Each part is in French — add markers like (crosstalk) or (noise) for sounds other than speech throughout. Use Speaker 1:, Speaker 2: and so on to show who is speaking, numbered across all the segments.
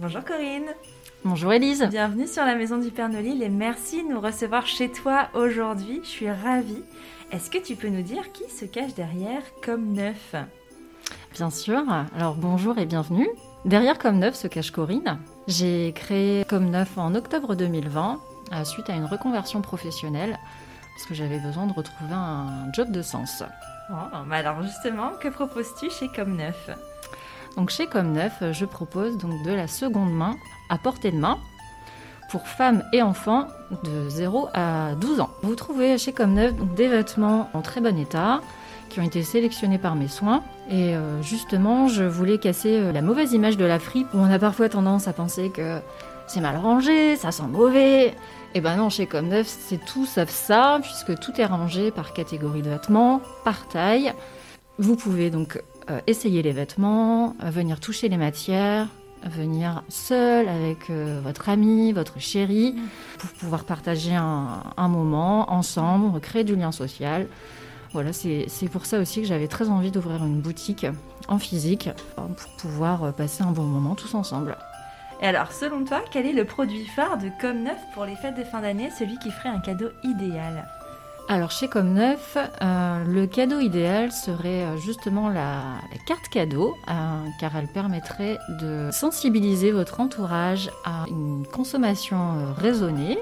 Speaker 1: Bonjour Corinne
Speaker 2: Bonjour Elise
Speaker 1: Bienvenue sur la maison du Père Nolil et merci de nous recevoir chez toi aujourd'hui. Je suis ravie. Est-ce que tu peux nous dire qui se cache derrière Comme Neuf?
Speaker 2: Bien sûr, alors bonjour et bienvenue. Derrière Comme Neuf se cache Corinne. J'ai créé Comme Neuf en octobre 2020 euh, suite à une reconversion professionnelle parce que j'avais besoin de retrouver un job de sens.
Speaker 1: Oh, bah alors justement, que proposes-tu chez Comme Neuf?
Speaker 2: Donc chez Comme Neuf, je propose donc de la seconde main à portée de main pour femmes et enfants de 0 à 12 ans. Vous trouvez chez Comme Neuf des vêtements en très bon état qui ont été sélectionnés par mes soins. Et euh, justement, je voulais casser euh, la mauvaise image de la fripe où on a parfois tendance à penser que c'est mal rangé, ça sent mauvais. Et ben non, chez Comme Neuf, c'est tout sauf ça, puisque tout est rangé par catégorie de vêtements, par taille. Vous pouvez donc euh, essayer les vêtements, euh, venir toucher les matières, venir seul avec euh, votre ami, votre chéri, pour pouvoir partager un, moment ensemble, créer du lien social. Voilà, c'est pour ça aussi que j'avais très envie d'ouvrir une boutique en physique pour pouvoir passer un bon moment tous ensemble.
Speaker 1: Et alors, selon toi, quel est le produit phare de Comme Neuf pour les fêtes de fin d'année, celui qui ferait un cadeau idéal?
Speaker 2: Alors chez Comme Neuf, euh, le cadeau idéal serait euh, justement la, la carte cadeau, euh, car elle permettrait de sensibiliser votre entourage à une consommation raisonnée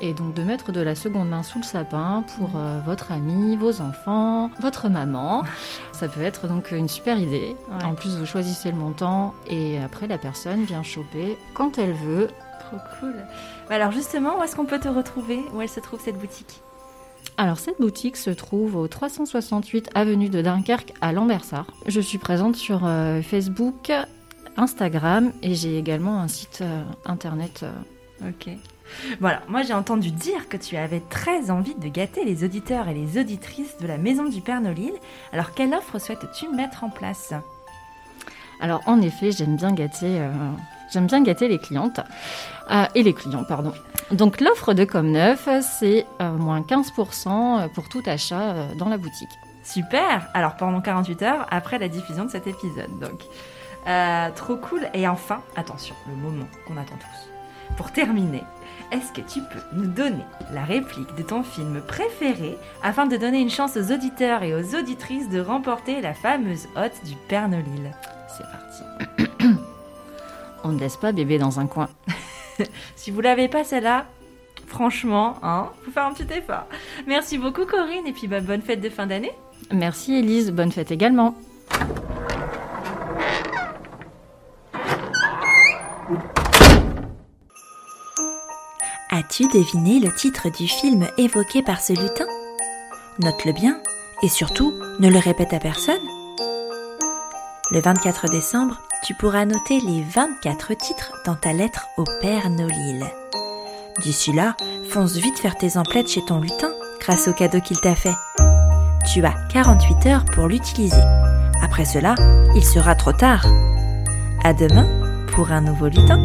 Speaker 2: et donc de mettre de la seconde main sous le sapin pour euh, votre ami, vos enfants, votre maman. (laughs) Ça peut être donc une super idée.
Speaker 1: Ouais.
Speaker 2: En plus, vous choisissez le montant et après la personne vient choper quand elle veut.
Speaker 1: Trop cool. Bah alors justement, où est-ce qu'on peut te retrouver? Où elle se trouve cette boutique?
Speaker 2: Alors cette boutique se trouve au 368 avenue de Dunkerque à Lambersart. Je suis présente sur euh, Facebook, Instagram et j'ai également un site euh, internet. euh.
Speaker 1: Ok. Voilà, moi j'ai entendu dire que tu avais très envie de gâter les auditeurs et les auditrices de la maison du Père Nolil. Alors quelle offre souhaites-tu mettre en place?
Speaker 2: Alors en effet, j'aime bien gâter, j'aime bien gâter les clientes euh, et les clients, pardon. Donc l'offre de Comme Neuf, c'est euh, moins 15% pour tout achat euh, dans la boutique.
Speaker 1: Super Alors pendant 48 heures après la diffusion de cet épisode, donc. Euh, trop cool Et enfin, attention, le moment qu'on attend tous. Pour terminer, est-ce que tu peux nous donner la réplique de ton film préféré afin de donner une chance aux auditeurs et aux auditrices de remporter la fameuse hotte du Père Nolil
Speaker 2: C'est parti. On ne laisse pas bébé dans un coin. (laughs)
Speaker 1: Si vous l'avez pas celle-là, franchement, hein, faut faire un petit effort. Merci beaucoup Corinne et puis bah, bonne fête de fin d'année.
Speaker 2: Merci Elise, bonne fête également.
Speaker 1: As-tu deviné le titre du film évoqué par ce lutin? Note-le bien et surtout ne le répète à personne. Le 24 décembre, tu pourras noter les 24 titres dans ta lettre au Père Nolil. D'ici là, fonce vite faire tes emplettes chez ton lutin grâce au cadeau qu'il t'a fait. Tu as 48 heures pour l'utiliser. Après cela, il sera trop tard. À demain pour un nouveau lutin.